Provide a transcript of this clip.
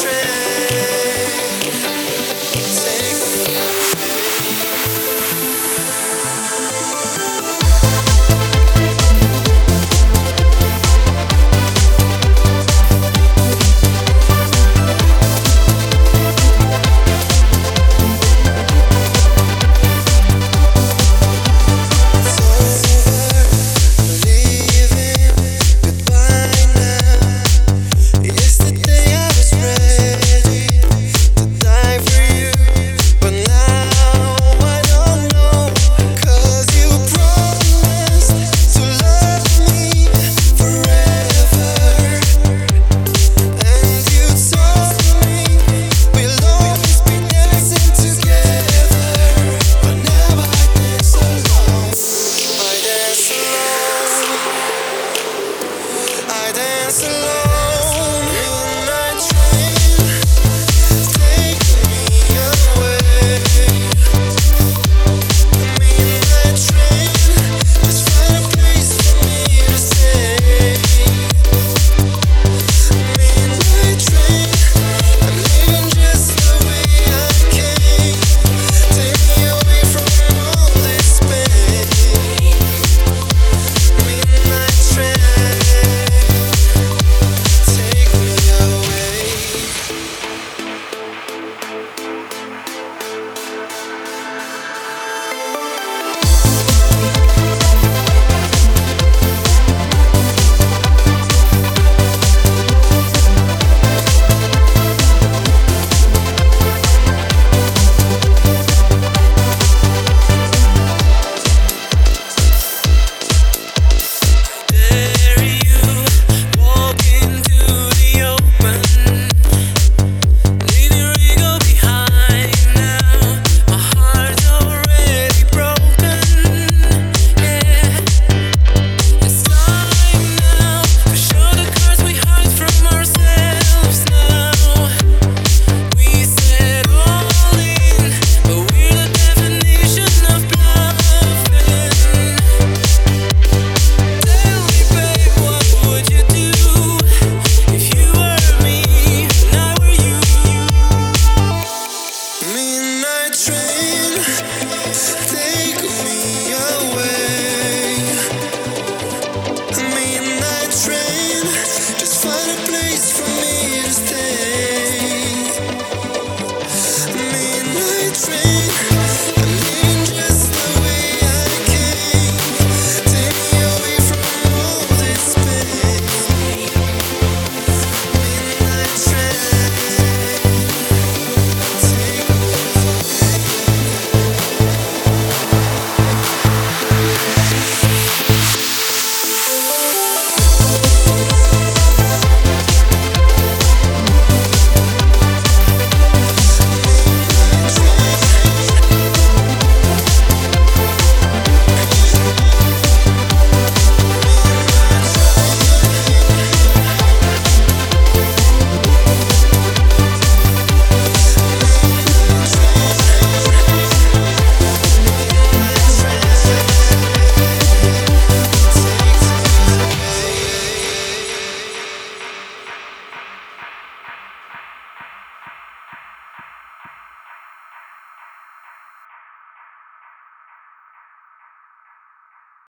trip.